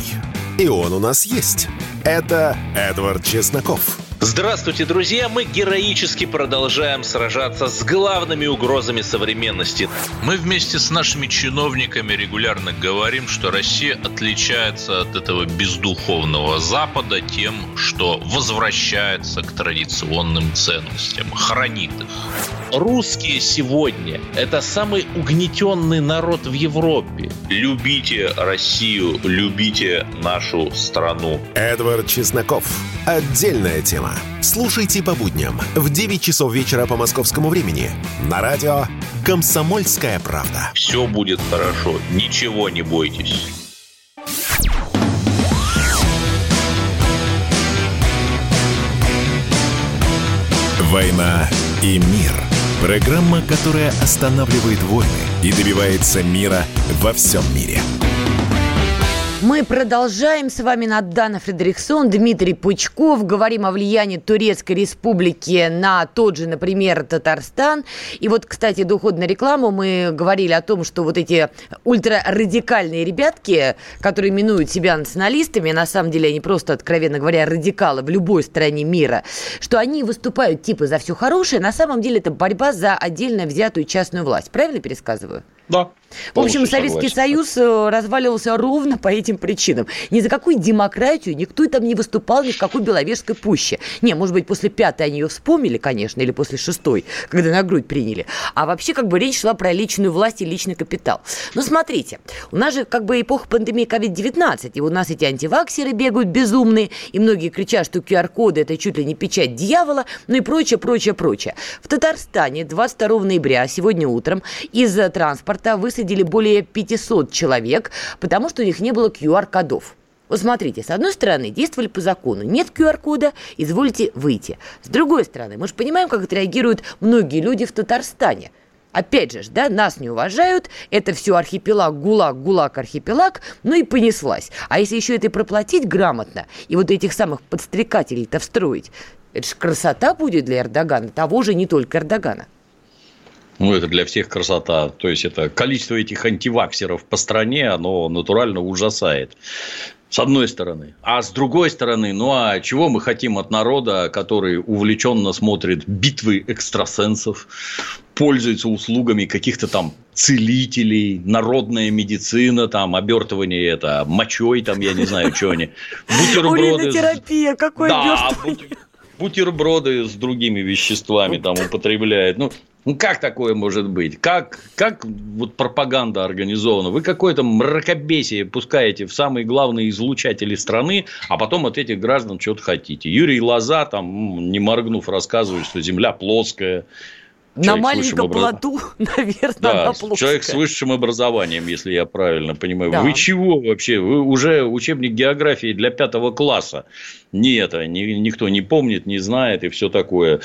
И он у нас есть. Это Эдвард Чесноков. Здравствуйте, друзья! Мы героически продолжаем сражаться с главными угрозами современности. Мы вместе с нашими чиновниками регулярно говорим, что Россия отличается от этого бездуховного Запада тем, что возвращается к традиционным ценностям, хранит их. Русские сегодня – это самый угнетенный народ в Европе. Любите Россию, любите нашу страну. Эдвард Чесноков. Отдельная тема. Слушайте по будням в 9 часов вечера по московскому времени на радио «Комсомольская правда». Все будет хорошо, ничего не бойтесь. «Война и мир» – программа, которая останавливает войны и добивается мира во всем мире – мы продолжаем. С вами Надана Фредериксон, Дмитрий Пучков. Говорим о влиянии Турецкой Республики на тот же, например, Татарстан. И вот, кстати, до ухода на рекламу мы говорили о том, что вот эти ультрарадикальные ребятки, которые именуют себя националистами, на самом деле они просто, откровенно говоря, радикалы в любой стране мира, что они выступают типа за все хорошее, на самом деле это борьба за отдельно взятую частную власть. Правильно пересказываю? Да. В общем, Советский согласен. Союз э, разваливался ровно по этим причинам. Ни за какую демократию никто там не выступал ни в какой Беловежской пуще. Не, может быть, после пятой они ее вспомнили, конечно, или после шестой, когда на грудь приняли. А вообще, как бы речь шла про личную власть и личный капитал. Но смотрите, у нас же как бы эпоха пандемии COVID-19, и у нас эти антиваксеры бегают безумные, и многие кричат, что QR-коды это чуть ли не печать дьявола, ну и прочее, прочее, прочее. В Татарстане 22 ноября, сегодня утром, из транспорта высадили высадили более 500 человек, потому что у них не было QR-кодов. Вот смотрите, с одной стороны, действовали по закону. Нет QR-кода, извольте выйти. С другой стороны, мы же понимаем, как отреагируют многие люди в Татарстане. Опять же, да, нас не уважают, это все архипелаг, гулаг, гулаг, архипелаг, ну и понеслась. А если еще это и проплатить грамотно, и вот этих самых подстрекателей-то встроить, это же красота будет для Эрдогана, того же не только Эрдогана. Ну, это для всех красота. То есть, это количество этих антиваксеров по стране, оно натурально ужасает. С одной стороны. А с другой стороны, ну а чего мы хотим от народа, который увлеченно смотрит битвы экстрасенсов, пользуется услугами каких-то там целителей, народная медицина, там, обертывание это, мочой, там, я не знаю, что они. Бутерброды. терапия, какой да, бутерброды с другими веществами там употребляет. Ну, ну, как такое может быть? Как, как вот пропаганда организована? Вы какое-то мракобесие пускаете в самые главные излучатели страны, а потом от этих граждан что-то хотите. Юрий Лоза, там, не моргнув, рассказывает, что Земля плоская. На маленьком образ... плоту, наверное, да, она плоская. Человек с высшим образованием, если я правильно понимаю. Да. Вы чего вообще? Вы уже учебник географии для пятого класса. Не это, ни, никто не помнит, не знает и все такое.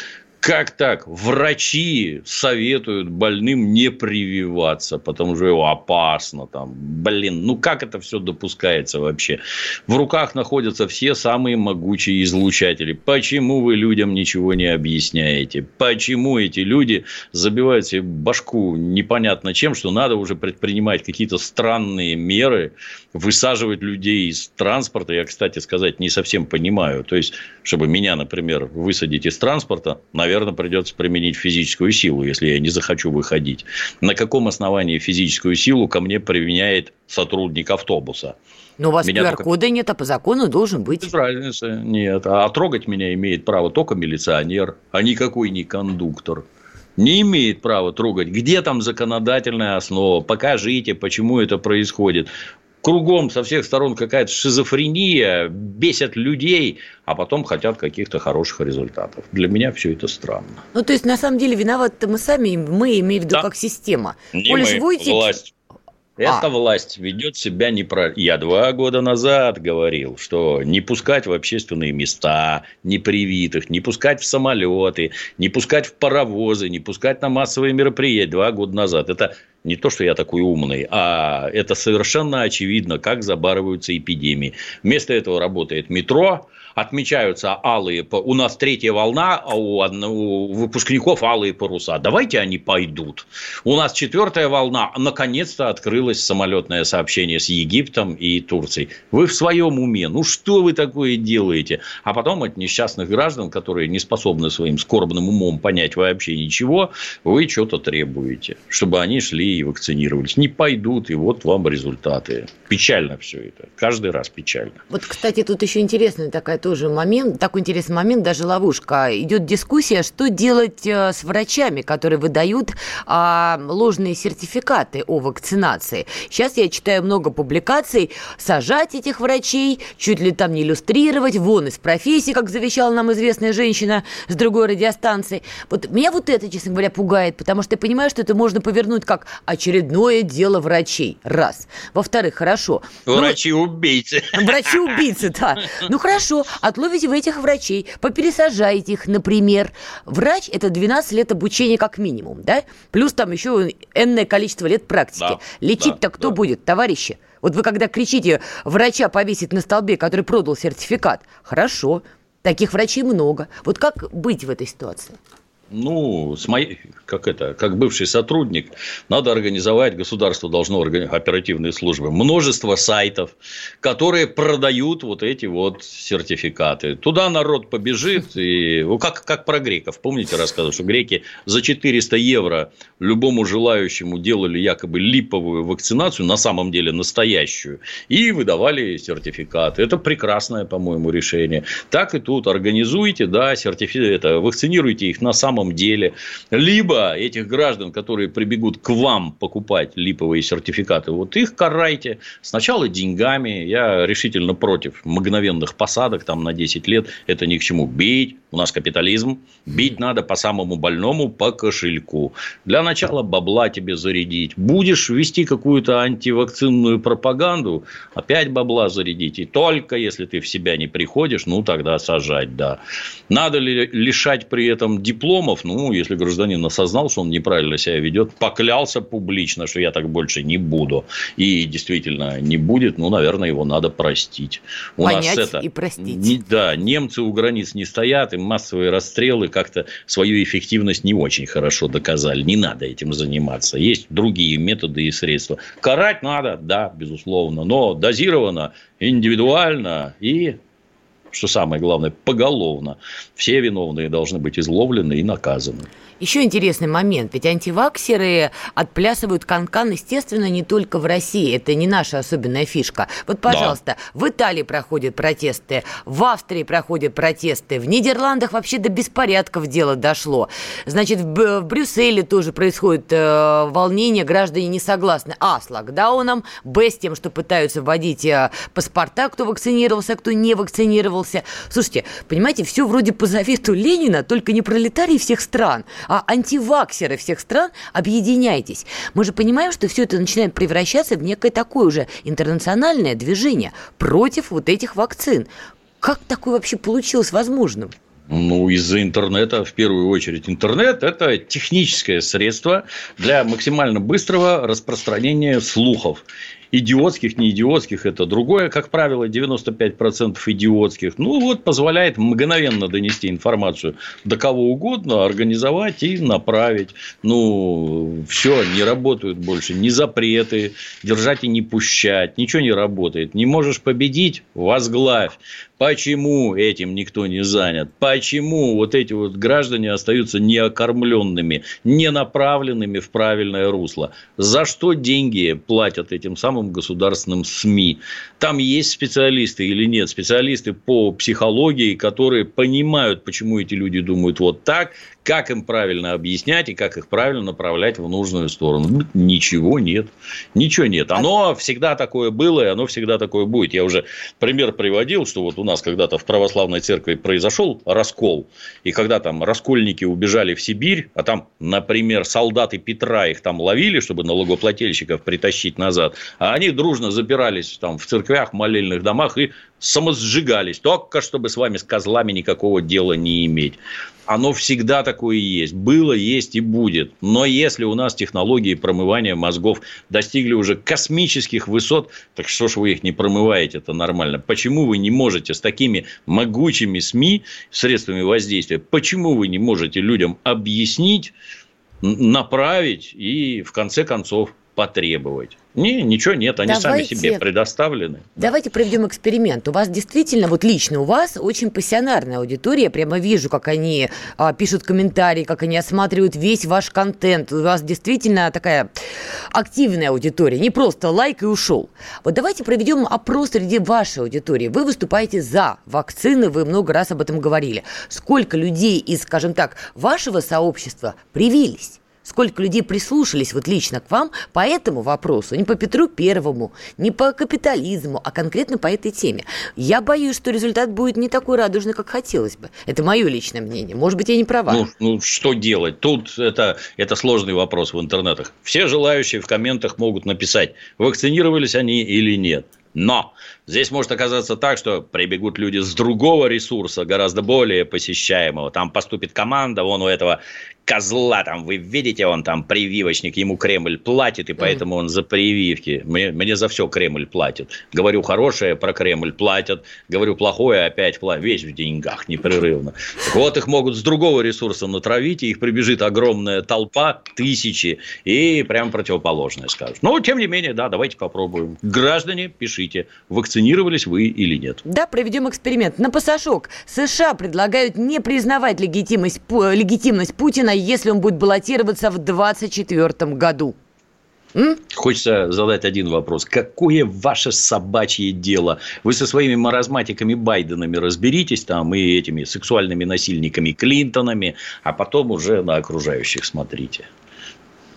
Как так? Врачи советуют больным не прививаться, потому что его опасно. Там. Блин, ну как это все допускается вообще? В руках находятся все самые могучие излучатели. Почему вы людям ничего не объясняете? Почему эти люди забивают себе башку непонятно чем, что надо уже предпринимать какие-то странные меры, высаживать людей из транспорта? Я, кстати сказать, не совсем понимаю. То есть, чтобы меня, например, высадить из транспорта, наверное, придется применить физическую силу, если я не захочу выходить. На каком основании физическую силу ко мне применяет сотрудник автобуса? Но у вас QR-кода только... нет, а по закону должен быть. Без разницы, нет. А трогать меня имеет право только милиционер, а никакой не кондуктор. Не имеет права трогать. Где там законодательная основа? Покажите, почему это происходит кругом со всех сторон какая-то шизофрения, бесят людей, а потом хотят каких-то хороших результатов. Для меня все это странно. Ну, то есть, на самом деле, виноваты мы сами, мы имеем в виду да. как система. Не Коли мы, будете... власть. Эта а. власть ведет себя неправильно. Я два года назад говорил, что не пускать в общественные места непривитых, не пускать в самолеты, не пускать в паровозы, не пускать на массовые мероприятия. Два года назад. Это не то, что я такой умный, а это совершенно очевидно, как забарываются эпидемии. Вместо этого работает метро, отмечаются алые, у нас третья волна, а у, у выпускников алые паруса. Давайте они пойдут. У нас четвертая волна, наконец-то открылось самолетное сообщение с Египтом и Турцией. Вы в своем уме, ну что вы такое делаете? А потом от несчастных граждан, которые не способны своим скорбным умом понять вообще ничего, вы что-то требуете, чтобы они шли и вакцинировались. Не пойдут, и вот вам результаты. Печально все это. Каждый раз печально. Вот, кстати, тут еще интересная такая тоже момент, такой интересный момент, даже ловушка. Идет дискуссия, что делать э, с врачами, которые выдают а, ложные сертификаты о вакцинации. Сейчас я читаю много публикаций, сажать этих врачей, чуть ли там не иллюстрировать, вон из профессии, как завещала нам известная женщина с другой радиостанции. Вот меня вот это, честно говоря, пугает, потому что я понимаю, что это можно повернуть как очередное дело врачей. Раз. Во-вторых, хорошо. Ну, Врачи-убийцы. Врачи-убийцы, да. Ну хорошо, отловите вы этих врачей, попересажаете их, например. Врач – это 12 лет обучения как минимум, да? Плюс там еще энное количество лет практики. Да, Лечить-то да, кто да. будет, товарищи? Вот вы когда кричите, врача повесить на столбе, который продал сертификат, хорошо, таких врачей много. Вот как быть в этой ситуации? Ну, с моей, как это, как бывший сотрудник, надо организовать, государство должно оперативные службы, множество сайтов, которые продают вот эти вот сертификаты. Туда народ побежит, и ну, как, как про греков. Помните, рассказывал, что греки за 400 евро любому желающему делали якобы липовую вакцинацию, на самом деле настоящую, и выдавали сертификаты. Это прекрасное, по-моему, решение. Так и тут организуйте, да, сертификаты, это, вакцинируйте их на самом самом деле. Либо этих граждан, которые прибегут к вам покупать липовые сертификаты, вот их карайте сначала деньгами. Я решительно против мгновенных посадок там на 10 лет. Это ни к чему. Бить. У нас капитализм. Бить надо по самому больному, по кошельку. Для начала бабла тебе зарядить. Будешь вести какую-то антивакцинную пропаганду, опять бабла зарядить. И только если ты в себя не приходишь, ну, тогда сажать, да. Надо ли лишать при этом диплом дипломов, ну, если гражданин осознал, что он неправильно себя ведет, поклялся публично, что я так больше не буду, и действительно не будет, ну, наверное, его надо простить. У Понять нас это, и простить. Не, да, немцы у границ не стоят, и массовые расстрелы как-то свою эффективность не очень хорошо доказали. Не надо этим заниматься. Есть другие методы и средства. Карать надо, да, безусловно, но дозированно, индивидуально и что самое главное, поголовно. Все виновные должны быть изловлены и наказаны. Еще интересный момент, ведь антиваксеры отплясывают канкан, естественно, не только в России, это не наша особенная фишка. Вот, пожалуйста, да. в Италии проходят протесты, в Австрии проходят протесты, в Нидерландах вообще до беспорядков дело дошло. Значит, в, Брюсселе тоже происходит э, волнение, граждане не согласны. А, с локдауном, Б, с тем, что пытаются вводить э, паспорта, кто вакцинировался, кто не вакцинировался. Слушайте, понимаете, все вроде по завету Ленина, только не пролетарии всех стран, а антиваксеры всех стран, объединяйтесь. Мы же понимаем, что все это начинает превращаться в некое такое уже интернациональное движение против вот этих вакцин. Как такое вообще получилось возможным? Ну, из-за интернета, в первую очередь. Интернет – это техническое средство для максимально быстрого распространения слухов идиотских, не идиотских, это другое, как правило, 95% идиотских, ну, вот, позволяет мгновенно донести информацию до кого угодно, организовать и направить. Ну, все, не работают больше ни запреты, держать и не пущать, ничего не работает. Не можешь победить – возглавь. Почему этим никто не занят? Почему вот эти вот граждане остаются неокормленными, не направленными в правильное русло? За что деньги платят этим самым государственным СМИ? Там есть специалисты или нет? Специалисты по психологии, которые понимают, почему эти люди думают вот так, как им правильно объяснять и как их правильно направлять в нужную сторону. Ничего нет. Ничего нет. Оно всегда такое было, и оно всегда такое будет. Я уже пример приводил, что вот у нас когда-то в православной церкви произошел раскол, и когда там раскольники убежали в Сибирь, а там, например, солдаты Петра их там ловили, чтобы налогоплательщиков притащить назад, а они дружно запирались там в церквях, молельных домах и самосжигались, только чтобы с вами, с козлами, никакого дела не иметь. Оно всегда такое есть. Было, есть и будет. Но если у нас технологии промывания мозгов достигли уже космических высот, так что ж вы их не промываете, это нормально. Почему вы не можете с такими могучими СМИ, средствами воздействия, почему вы не можете людям объяснить, направить и, в конце концов, потребовать. Не, ничего нет, они давайте, сами себе предоставлены. Давайте проведем эксперимент. У вас действительно, вот лично у вас очень пассионарная аудитория. Я прямо вижу, как они а, пишут комментарии, как они осматривают весь ваш контент. У вас действительно такая активная аудитория, не просто лайк и ушел. Вот давайте проведем опрос среди вашей аудитории. Вы выступаете за вакцины, вы много раз об этом говорили. Сколько людей из, скажем так, вашего сообщества привились? Сколько людей прислушались вот лично к вам по этому вопросу, не по Петру Первому, не по капитализму, а конкретно по этой теме. Я боюсь, что результат будет не такой радужный, как хотелось бы. Это мое личное мнение. Может быть, я не права. Ну, ну что делать? Тут это, это сложный вопрос в интернетах. Все желающие в комментах могут написать, вакцинировались они или нет. Но здесь может оказаться так, что прибегут люди с другого ресурса, гораздо более посещаемого. Там поступит команда, вон у этого козла там, вы видите, он там прививочник, ему Кремль платит, и поэтому он за прививки. Мне, мне за все Кремль платит. Говорю хорошее, про Кремль платят. Говорю плохое, опять платят. Весь в деньгах, непрерывно. Так вот, их могут с другого ресурса натравить, и их прибежит огромная толпа, тысячи, и прям противоположное скажут. Но, тем не менее, да, давайте попробуем. Граждане, пишите, вакцинировались вы или нет. Да, проведем эксперимент. На пасашок США предлагают не признавать легитимность, легитимность Путина если он будет баллотироваться в 2024 году? М? Хочется задать один вопрос. Какое ваше собачье дело? Вы со своими маразматиками Байденами разберитесь там и этими сексуальными насильниками Клинтонами, а потом уже на окружающих смотрите.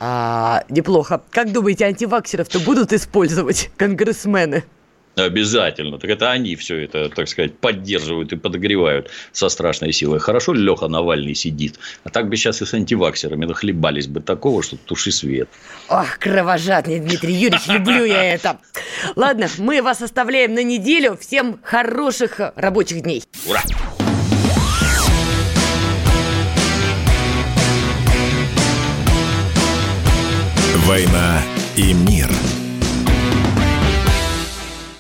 А, неплохо. Как думаете, антиваксеров-то будут использовать конгрессмены? Обязательно. Так это они все это, так сказать, поддерживают и подогревают со страшной силой. Хорошо Леха Навальный сидит. А так бы сейчас и с антиваксерами нахлебались бы такого, что туши свет. Ох, кровожадный Дмитрий Юрьевич, люблю я это. Ладно, мы вас оставляем на неделю. Всем хороших рабочих дней. Ура! «Война и мир»